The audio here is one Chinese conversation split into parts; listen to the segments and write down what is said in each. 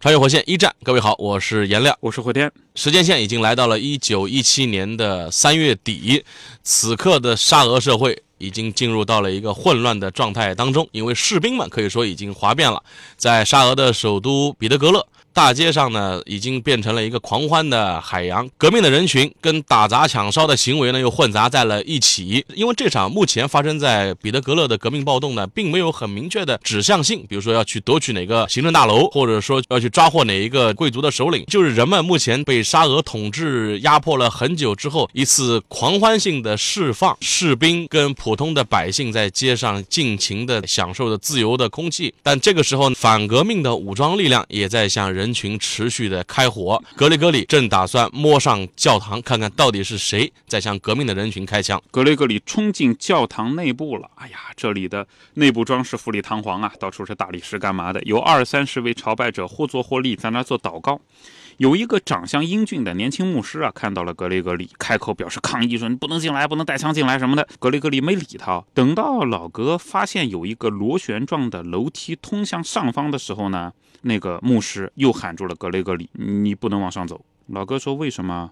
穿越火线一战，各位好，我是颜亮，我是霍天。时间线已经来到了一九一七年的三月底，此刻的沙俄社会已经进入到了一个混乱的状态当中，因为士兵们可以说已经哗变了，在沙俄的首都彼得格勒。大街上呢，已经变成了一个狂欢的海洋，革命的人群跟打砸抢烧的行为呢，又混杂在了一起。因为这场目前发生在彼得格勒的革命暴动呢，并没有很明确的指向性，比如说要去夺取哪个行政大楼，或者说要去抓获哪一个贵族的首领，就是人们目前被沙俄统治压迫了很久之后，一次狂欢性的释放，士兵跟普通的百姓在街上尽情的享受着自由的空气。但这个时候，反革命的武装力量也在向人。人群持续的开火，格雷格里正打算摸上教堂，看看到底是谁在向革命的人群开枪。格雷格里冲进教堂内部了，哎呀，这里的内部装饰富丽堂皇啊，到处是大理石干嘛的，有二三十位朝拜者或坐或立在那做祷告。有一个长相英俊的年轻牧师啊，看到了格雷格里，开口表示抗议说：“你不能进来，不能带枪进来什么的。”格雷格里没理他。等到老格发现有一个螺旋状的楼梯通向上方的时候呢，那个牧师又喊住了格雷格里：“你不能往上走。”老哥说：“为什么？”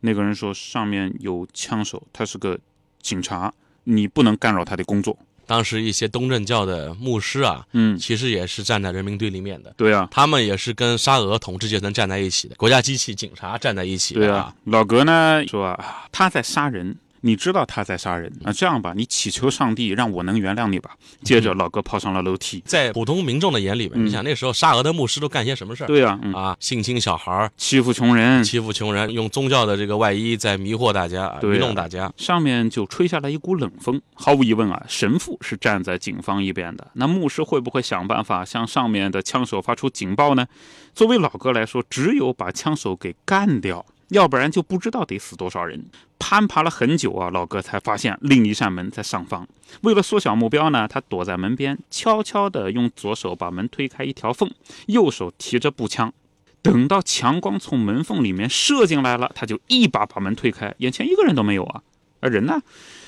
那个人说：“上面有枪手，他是个警察，你不能干扰他的工作。”当时一些东正教的牧师啊，嗯，其实也是站在人民对立面的。对啊，他们也是跟沙俄统治阶层站在一起的，国家机器、警察站在一起。对啊，老格呢说他在杀人。你知道他在杀人啊？这样吧，你祈求上帝让我能原谅你吧。接着，老哥跑上了楼梯。在普通民众的眼里面，你想那时候沙俄的牧师都干些什么事儿？对呀，啊，性侵小孩欺负穷人，欺负穷人，用宗教的这个外衣在迷惑大家，愚弄大家。上面就吹下来一股冷风。毫无疑问啊，神父是站在警方一边的。那牧师会不会想办法向上面的枪手发出警报呢？作为老哥来说，只有把枪手给干掉。要不然就不知道得死多少人。攀爬了很久啊，老哥才发现另一扇门在上方。为了缩小目标呢，他躲在门边，悄悄地用左手把门推开一条缝，右手提着步枪。等到强光从门缝里面射进来了，他就一把把门推开，眼前一个人都没有啊。而人呢？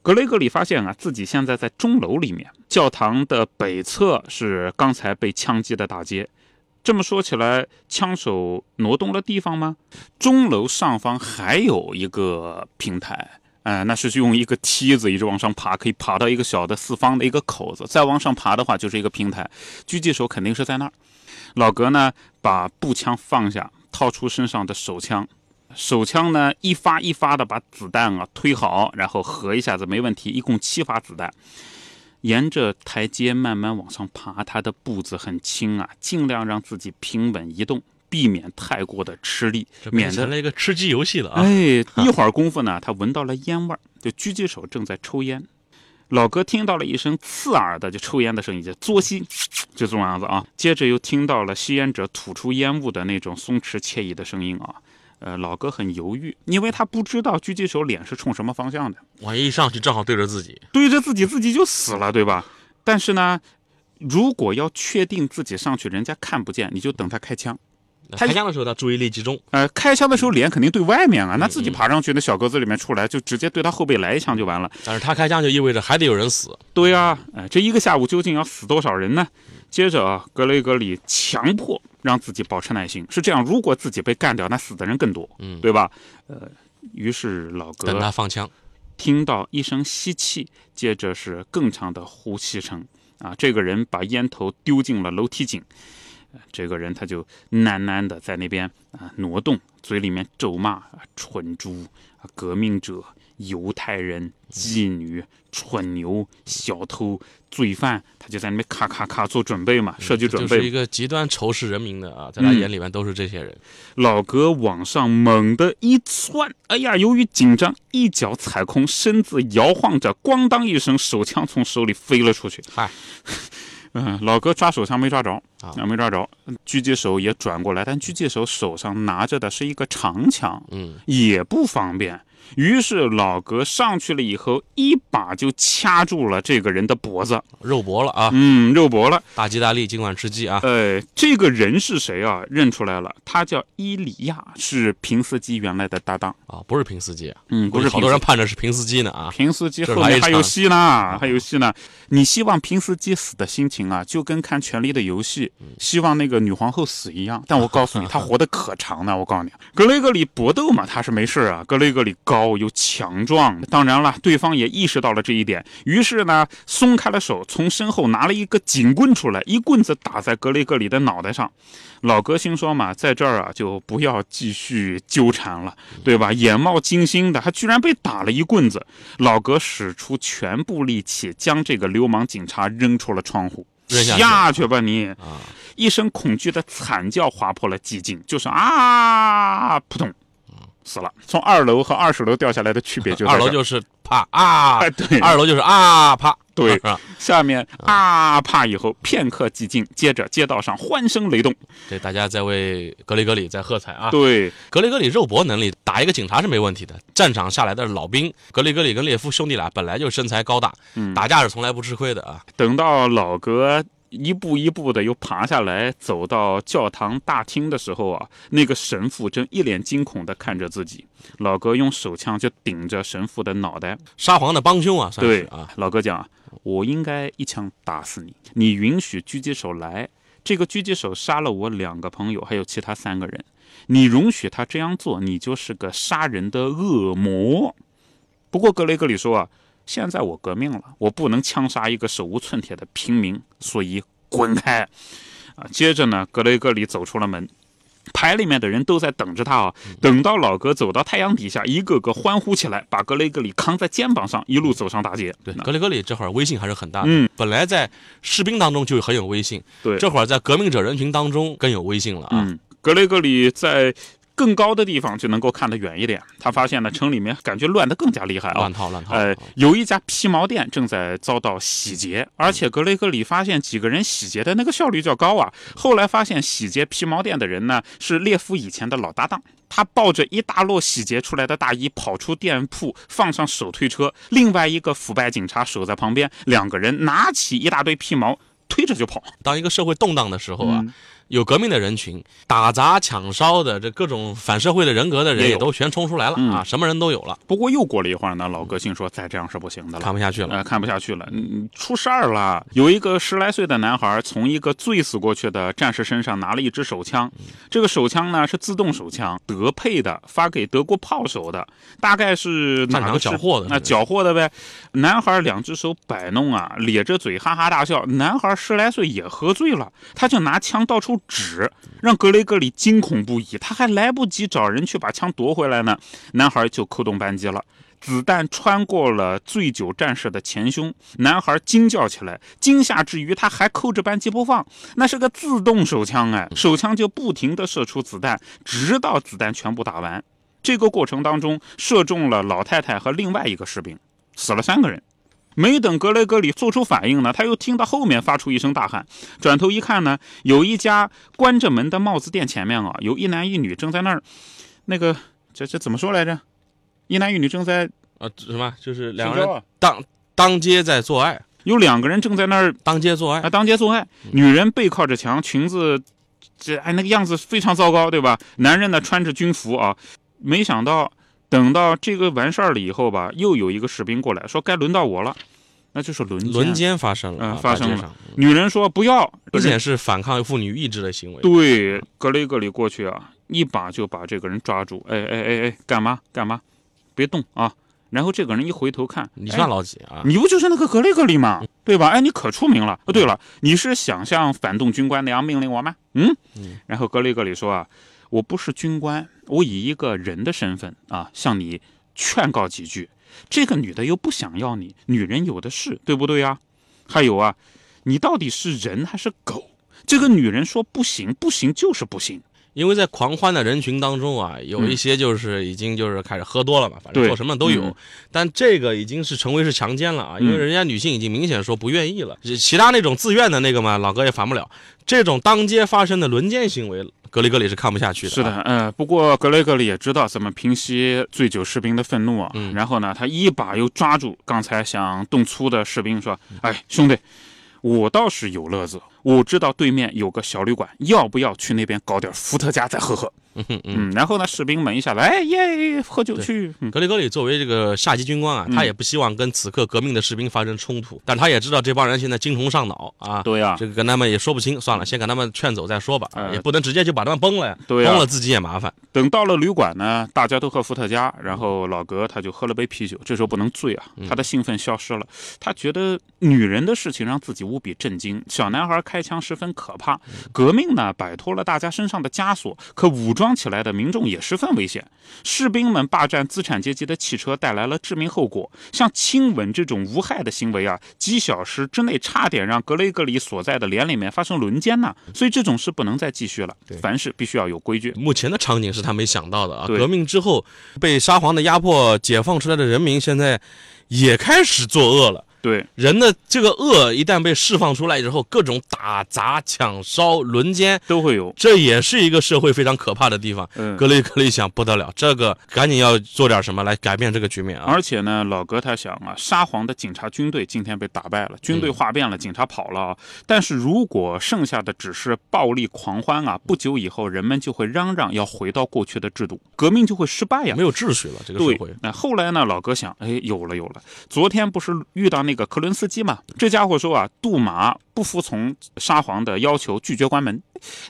格雷格里发现啊，自己现在在钟楼里面，教堂的北侧是刚才被枪击的大街。这么说起来，枪手挪动了地方吗？钟楼上方还有一个平台，嗯，那是用一个梯子一直往上爬，可以爬到一个小的四方的一个口子。再往上爬的话，就是一个平台。狙击手肯定是在那儿。老格呢，把步枪放下，掏出身上的手枪，手枪呢一发一发的把子弹啊推好，然后合一下子没问题，一共七发子弹。沿着台阶慢慢往上爬，他的步子很轻啊，尽量让自己平稳移动，避免太过的吃力，免得那个吃鸡游戏了啊！哎，一会儿功夫呢，他闻到了烟味儿，就狙击手正在抽烟。老哥听到了一声刺耳的就抽烟的声音，就作吸，就这种样子啊。接着又听到了吸烟者吐出烟雾的那种松弛惬意的声音啊。呃，老哥很犹豫，因为他不知道狙击手脸是冲什么方向的。万一上去正好对着自己，对着自己，自己就死了，对吧？但是呢，如果要确定自己上去人家看不见，你就等他开枪。开枪的时候他注意力集中。呃，开枪的时候脸肯定对外面啊，那自己爬上去，那小格子里面出来，就直接对他后背来一枪就完了。但是他开枪就意味着还得有人死。对啊，哎，这一个下午究竟要死多少人呢？接着啊，格雷格里强迫让自己保持耐心，是这样。如果自己被干掉，那死的人更多，嗯，对吧？呃，于是老格等他放枪，听到一声吸气，接着是更长的呼吸声。啊，这个人把烟头丢进了楼梯井，这个人他就喃喃的在那边啊挪动，嘴里面咒骂蠢猪啊，革命者。犹太人、妓女、蠢牛、小偷、罪犯，他就在那边咔咔咔做准备嘛，设计准备。就是一个极端仇视人民的啊，在他眼里面都是这些人。老哥往上猛地一窜，哎呀，由于紧张，一脚踩空，身子摇晃着，咣当一声，手枪从手里飞了出去。嗨，嗯，老哥抓手枪没抓着啊没抓着，狙击手也转过来，但狙击手手上拿着的是一个长枪，嗯，也不方便。于是老格上去了以后，一把就掐住了这个人的脖子，肉搏了啊，嗯，肉搏了。大吉大利，今晚吃鸡啊！呃，这个人是谁啊？认出来了，他叫伊里亚，是平斯基原来的搭档。啊，不是平斯基啊，嗯，不是好多人盼着是平斯基呢啊。平斯基后面还有戏呢，还有戏呢。你希望平斯基死的心情啊，就跟看《权力的游戏》希望那个女皇后死一样。但我告诉你，他 活得可长呢。我告诉你，格雷格里搏斗嘛，他是没事啊。格雷格里高又强壮，当然了，对方也意识到了这一点，于是呢，松开了手，从身后拿了一个警棍出来，一棍子打在格雷格里的脑袋上。老格心说嘛，在这儿啊，就不要继续纠缠了，对吧？眼冒金星的，他居然被打了一棍子。老格使出全部力气，将这个流氓警察扔出了窗户。下去下去吧你！啊，一声恐惧的惨叫划破了寂静，就是啊，扑通，死了。从二楼和二十楼掉下来的区别就在这儿二楼就是啪啊哎，对二楼就是啊啪，对？下面啊啪以后片刻寂静，接着街道上欢声雷动。对大家在为格雷格里在喝彩啊！对，格雷格里肉搏能力打一个警察是没问题的，战场下来的老兵，格雷格里跟列夫兄弟俩本来就身材高大，嗯打架是从来不吃亏的啊。等到老格一步一步的又爬下来，走到教堂大厅的时候啊，那个神父正一脸惊恐的看着自己。老哥用手枪就顶着神父的脑袋。沙皇的帮凶啊，算对是啊，老哥讲啊，我应该一枪打死你，你允许狙击手来。这个狙击手杀了我两个朋友，还有其他三个人。你容许他这样做，你就是个杀人的恶魔。不过格雷格里说啊，现在我革命了，我不能枪杀一个手无寸铁的平民，所以滚开！啊，接着呢，格雷格里走出了门。排里面的人都在等着他啊！等到老哥走到太阳底下，一个个欢呼起来，把格雷格里扛在肩膀上，一路走上大街。对，格雷格里这会儿威信还是很大的。嗯，本来在士兵当中就很有威信，对这会儿在革命者人群当中更有威信了啊。嗯，格雷格里在更高的地方就能够看得远一点。他发现呢，城里面感觉乱得更加厉害啊乱。套乱套。呃，有一家皮毛店正在遭到洗劫，而且格雷格里发现几个人洗劫的那个效率较高啊。后来发现洗劫皮毛店的人呢是列夫以前的老搭档，他抱着一大摞洗劫出来的大衣跑出店铺，放上手推车，另外一个腐败警察守在旁边，两个人拿起一大堆皮毛推着就跑。当一个社会动荡的时候啊，嗯有革命的人群，打砸抢烧的这各种反社会的人格的人也都全冲出来了、嗯啊，什么人都有了，不过又过了一会儿呢，老革新说再这样是不行的了看。不下去了。呃，看不下去了，嗯，出事儿了。有一个十来岁的男孩从一个醉死过去的战士身上拿了一支手枪，这个手枪呢是自动手枪，德配的，发给德国炮手的，大概是哪个缴获的那缴获的呗。男孩两只手摆弄啊，咧着嘴哈哈大笑。男孩十来岁也喝醉了，他就拿枪到处纸，让格雷格里惊恐不已。他还来不及找人去把枪夺回来呢，男孩就扣动扳机了。子弹穿过了醉酒战士的前胸，男孩惊叫起来，惊吓之余他还扣着扳机不放。那是个自动手枪哎，手枪就不停地射出子弹，直到子弹全部打完。这个过程当中，射中了老太太和另外一个士兵，死了三个人。没等格雷格里做出反应呢，他又听到后面发出一声大喊，转头一看呢，有一家关着门的帽子店前面啊，有一男一女正在那儿，那个这这怎么说来着？一男一女正在啊，什么？就是两个人当当街在做爱，有两个人正在那儿当街做爱啊，当街做爱，女人背靠着墙，裙子这哎那个样子非常糟糕，对吧？男人呢穿着军服啊，没想到等到这个完事儿了以后吧，又有一个士兵过来说该轮到我了，那就是轮奸。轮奸发生了，发生了女人说不要，而且是反抗妇女意志的行为。对，格雷格里过去啊，一把就把这个人抓住，哎哎哎哎，干嘛干嘛？别动啊！然后这个人一回头看，哎你算老几啊？你不就是那个格雷格里吗？对吧？哎，你可出名了。哦，对了，你是想像反动军官那样命令我吗？嗯。然后格雷格里说啊，我不是军官，我以一个人的身份啊，向你劝告几句。这个女的又不想要你，女人有的是，对不对呀？还有啊，你到底是人还是狗？这个女人说不行，不行就是不行。因为在狂欢的人群当中啊，有一些就是已经就是开始喝多了嘛，反正做什么都有。嗯但这个已经是成为是强奸了啊，因为嗯人家女性已经明显说不愿意了。其他那种自愿的那个嘛，老哥也烦不了。这种当街发生的轮奸行为，格雷格里是看不下去的、啊。是的，呃，不过格雷格里也知道怎么平息醉酒士兵的愤怒啊。嗯然后呢，他一把又抓住刚才想动粗的士兵，说：“哎，兄弟，我倒是有乐子，我知道对面有个小旅馆，要不要去那边搞点伏特加再喝喝？”嗯嗯。嗯，然后呢，士兵们一下来，哎耶，喝酒去。嗯格里格里作为这个下级军官啊，嗯他也不希望跟此刻革命的士兵发生冲突，但他也知道这帮人现在精虫上脑啊，对呀、这个跟他们也说不清，算了，先给他们劝走再说吧，呃也不能直接就把他们崩了呀，对呀崩了自己也麻烦。等到了旅馆呢，大家都喝伏特加，然后老格他就喝了杯啤酒。这时候不能醉啊，他的兴奋消失了。他觉得女人的事情让自己无比震惊，小男孩开枪十分可怕。革命呢，摆脱了大家身上的枷锁，可武装起来的民众也十分危险。士兵们霸占资产阶级的汽车，带来了致命后果。像亲吻这种无害的行为啊，几小时之内差点让格雷格里所在的连里面发生轮奸呐、所以这种事不能再继续了。凡事必须要有规矩。目前的场景是他没想到的啊！革命之后被沙皇的压迫解放出来的人民，现在也开始作恶了。对，人的这个恶一旦被释放出来之后，各种打砸、抢烧、轮奸，都会有。这也是一个社会非常可怕的地方。嗯格雷格里想不得了，这个赶紧要做点什么来改变这个局面啊！而且呢，老格他想啊，沙皇的警察军队今天被打败了，军队嗯哗变了，警察跑了啊。但是如果剩下的只是暴力狂欢啊，不久以后人们就会嚷嚷要回到过去的制度，革命就会失败呀。没有秩序了，这个社会，那后来呢？老哥想，哎，有了有了。昨天不是遇到那个克伦斯基嘛？这家伙说啊，杜马不服从沙皇的要求，拒绝关门。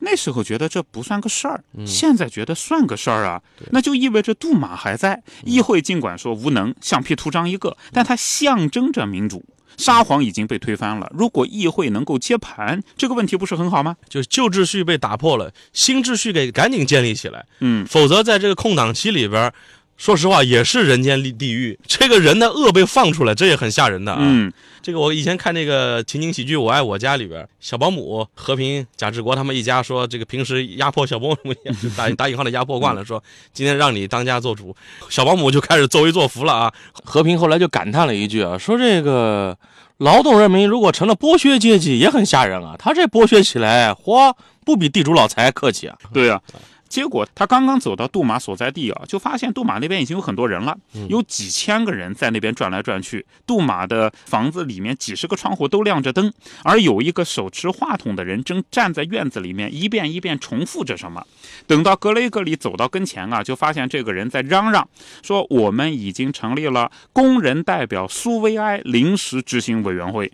那时候觉得这不算个事儿，现在觉得算个事儿啊。那就意味着杜马还在。议会尽管说无能，橡皮图章一个，但它象征着民主。沙皇已经被推翻了，如果议会能够接盘，这个问题不是很好吗？就是旧秩序被打破了，新秩序给赶紧建立起来，嗯，否则在这个空档期里边儿，说实话也是人间地狱。这个人的恶被放出来，这也很吓人的啊。嗯，这个我以前看那个情景喜剧《我爱我家》里边，小保姆和平、贾志国他们一家说，这个平时压迫小保姆，打 打引号的压迫惯了，说今天让你当家做主，小保姆就开始作威作福了啊。和平后来就感叹了一句啊，说这个劳动人民如果成了剥削阶级，也很吓人啊。他这剥削起来，嚯，不比地主老财客气啊。对呀、结果他刚刚走到杜马所在地啊，就发现杜马那边已经有很多人了，有几千个人在那边转来转去。杜马的房子里面几十个窗户都亮着灯，而有一个手持话筒的人正站在院子里面一遍一遍重复着什么。等到格雷格里走到跟前啊，就发现这个人在嚷嚷说：“我们已经成立了工人代表苏维埃临时执行委员会。”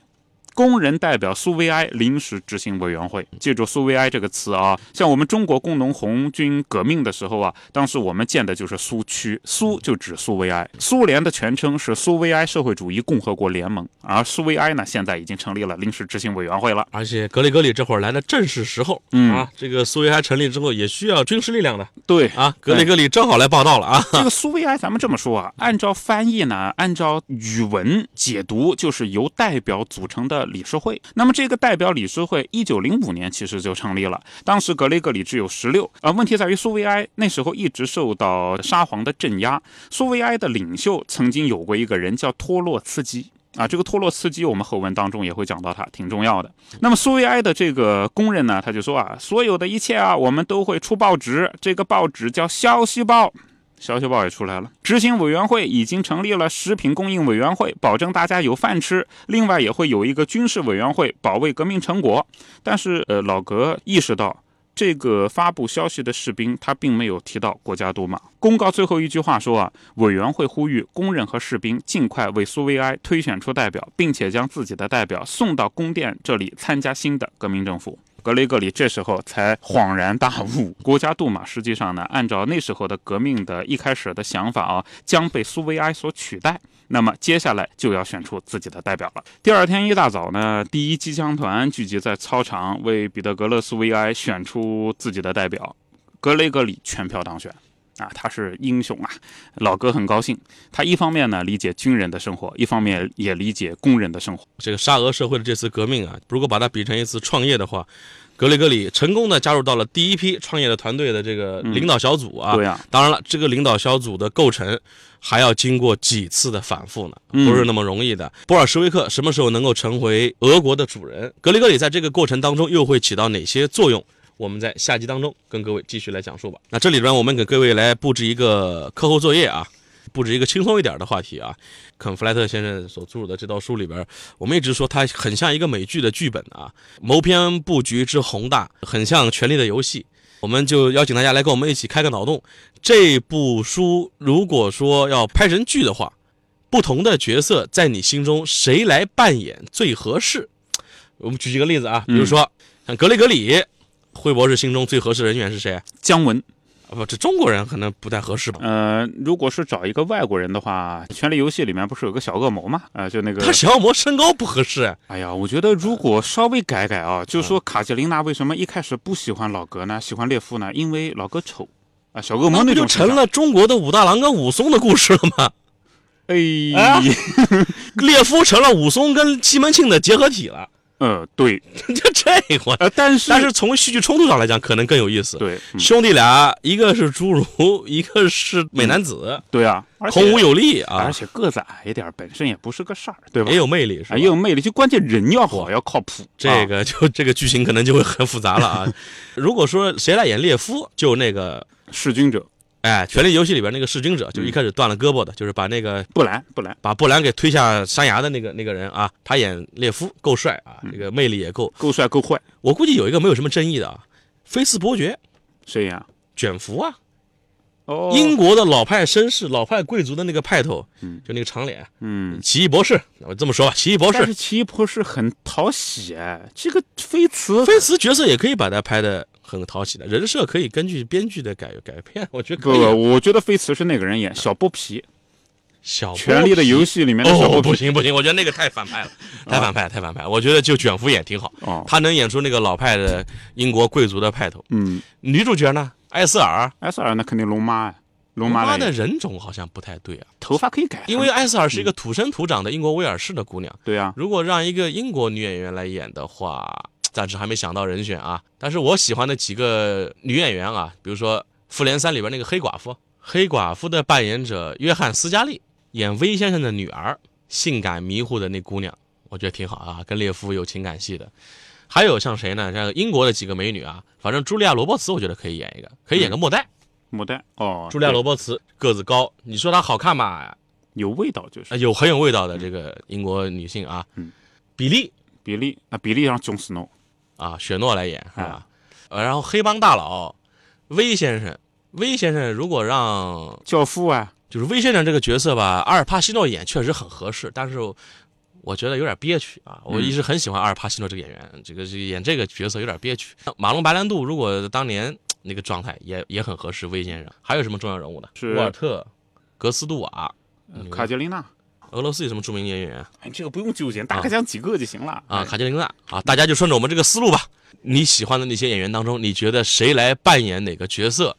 工人代表苏维埃临时执行委员会，记住苏维埃这个词啊。像我们中国工农红军革命的时候啊，当时我们建的就是苏区，苏就指苏维埃。苏联的全称是苏维埃社会主义共和国联盟，而苏维埃呢，现在已经成立了临时执行委员会了。而且格里格里这会儿来的正是时候、嗯啊，这个苏维埃成立之后也需要军事力量的对啊，格里格里正好来报道了啊。这个苏维埃，咱们这么说啊，按照翻译呢，按照语文解读，就是由代表组成的理事会。那么这个代表理事会，一九零五年其实就成立了，当时格雷格里只有十六。啊，问题在于苏维埃那时候一直受到沙皇的镇压。苏维埃的领袖曾经有过一个人叫托洛茨基。啊，这个托洛茨基，我们后文当中也会讲到他，挺重要的。那么苏维埃的这个工人呢，他就说啊，所有的一切啊，我们都会出报纸，这个报纸叫《消息报》。消息报也出来了，执行委员会已经成立了食品供应委员会，保证大家有饭吃。另外也会有一个军事委员会，保卫革命成果。但是，呃，老格意识到，这个发布消息的士兵他并没有提到国家杜马。公告最后一句话说啊，委员会呼吁工人和士兵尽快为苏维埃推选出代表，并且将自己的代表送到宫殿这里参加新的革命政府。格雷格里这时候才恍然大悟，国家杜马实际上呢，按照那时候的革命的一开始的想法啊，将被苏维埃所取代。那么接下来就要选出自己的代表了。第二天一大早呢，第一机枪团聚集在操场，为彼得格勒苏维埃选出自己的代表。格雷格里全票当选。啊，他是英雄啊！老哥很高兴，他一方面呢理解军人的生活，一方面也理解工人的生活。这个沙俄社会的这次革命啊，如果把它比成一次创业的话，格里格里成功的加入到了第一批创业的团队的这个领导小组啊。对啊，当然了，这个领导小组的构成还要经过几次的反复呢，不是那么容易的。波尔什维克什么时候能够成为俄国的主人？格里格里在这个过程当中又会起到哪些作用？我们在下集当中跟各位继续来讲述吧。那这里边我们给各位来布置一个课后作业啊，布置一个轻松一点的话题啊。肯弗莱特先生所著的这套书里边，我们一直说它很像一个美剧的剧本啊，谋篇布局之宏大，很像《权力的游戏》。我们就邀请大家来跟我们一起开个脑洞。这部书如果说要拍成剧的话，不同的角色在你心中谁来扮演最合适？我们举几个例子啊，比如说像格雷格里。惠博士心中最合适的人选是谁？姜文，啊不，这中国人可能不太合适吧。呃，如果是找一个外国人的话，《权力游戏》里面不是有个小恶魔吗？啊，就那个他小恶魔身高不合适。哎呀，我觉得如果稍微改改啊，就说卡捷琳娜为什么一开始不喜欢老格呢？喜欢列夫呢？因为老格丑啊，小恶魔那就成了中国的武大郎跟武松的故事了吗？哎，列夫成了武松跟西门庆的结合体了。呃，对，就这会呃，但是但是从戏剧冲突上来讲，可能更有意思。对，兄弟俩，一个是侏儒，一个是美男子。对啊，孔武有力啊，而且个子矮一点，本身也不是个事儿，对吧？也有魅力，是吧？也有魅力，就关键人要好，要靠谱。这个就 这个剧情可能就会很复杂了啊。如果说谁来演列夫，就那个弑君者。哎，权力游戏里边那个弑君者，就一开始断了胳膊的，就是把那个布兰布兰。把布兰给推下山崖的那个那个人啊，他演列夫够帅啊，这个魅力也够，够帅够坏。我估计有一个没有什么争议的啊，菲斯伯爵，谁呀？卷福啊，哦，英国的老派绅士、老派贵族的那个派头，嗯，就那个长脸，嗯，奇异博士，我这么说吧，奇异博士，但是奇异博士很讨喜哎，这个菲茨，菲茨角色也可以把他拍的。很讨喜的人设可以根据编剧的改改编，我觉得可以。不，我觉得飞驰是那个人演小剥皮，小权力的游戏里面的小剥皮不行不行，我觉得那个太反派了，太反派太反派。我觉得就卷福演挺好，他能演出那个老派的英国贵族的派头。嗯，女主角呢？艾瑟尔，艾瑟尔那肯定龙妈呀，龙妈的人种好像不太对啊，头发可以改，因为艾瑟尔是一个土生土长的英国威尔士的姑娘。对啊，如果让一个英国女演员来演的话。暂时还没想到人选啊，但是我喜欢的几个女演员啊，比如说《复联三》里边那个黑寡妇，黑寡妇的扮演者约翰斯嘉丽演威先生的女儿，性感迷糊的那姑娘，我觉得挺好啊，跟列夫有情感戏的。还有像谁呢？像英国的几个美女啊，反正茱莉亚·罗伯茨，我觉得可以演一个，可以演个莫代。莫代哦，茱莉亚·罗伯茨个子高，你说她好看吧？有味道就是，有很有味道的这个英国女性啊。嗯，比利，比利啊，比利让琼斯诺。啊，雪诺来演是吧？呃，然后黑帮大佬威先生，威先生如果让教父啊，就是威先生这个角色吧，阿尔帕西诺演确实很合适，但是我觉得有点憋屈啊。我一直很喜欢阿尔帕西诺这个演员，这个演这个角色有点憋屈。马龙白兰度如果当年那个状态也也很合适，威先生。还有什么重要人物呢？是沃尔特、格斯杜瓦、卡捷琳娜。俄罗斯有什么著名演员？哎，这个不用纠结，大概讲几个就行了啊。卡捷琳娜啊，大家就顺着我们这个思路吧。你喜欢的那些演员当中，你觉得谁来扮演哪个角色，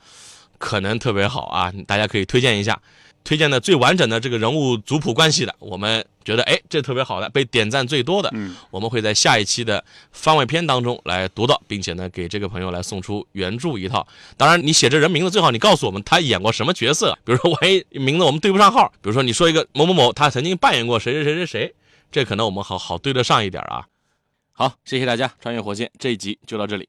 可能特别好啊？大家可以推荐一下。推荐的最完整的这个人物族谱关系的，我们觉得哎，这特别好的，被点赞最多的，嗯，我们会在下一期的番外篇当中来读到，并且呢，给这个朋友来送出原著一套。当然，你写这人名字最好你告诉我们他演过什么角色，比如说万一名字我们对不上号，比如说你说一个某某某，他曾经扮演过谁谁谁谁谁，这可能我们好好对得上一点啊。好，谢谢大家，穿越火线这一集就到这里。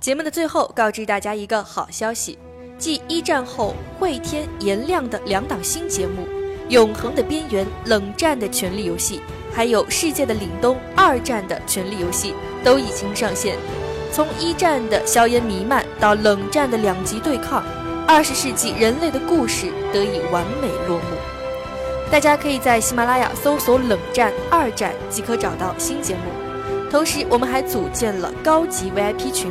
节目的最后，告知大家一个好消息。继一战后会天颜亮的两档新节目《永恒的边缘》《冷战的权力游戏》，还有《世界的凛冬》二战的权力游戏都已经上线。从一战的硝烟弥漫到冷战的两极对抗，二十世纪人类的故事得以完美落幕。大家可以在喜马拉雅搜索“冷战二战”即可找到新节目。同时，我们还组建了高级 VIP 群。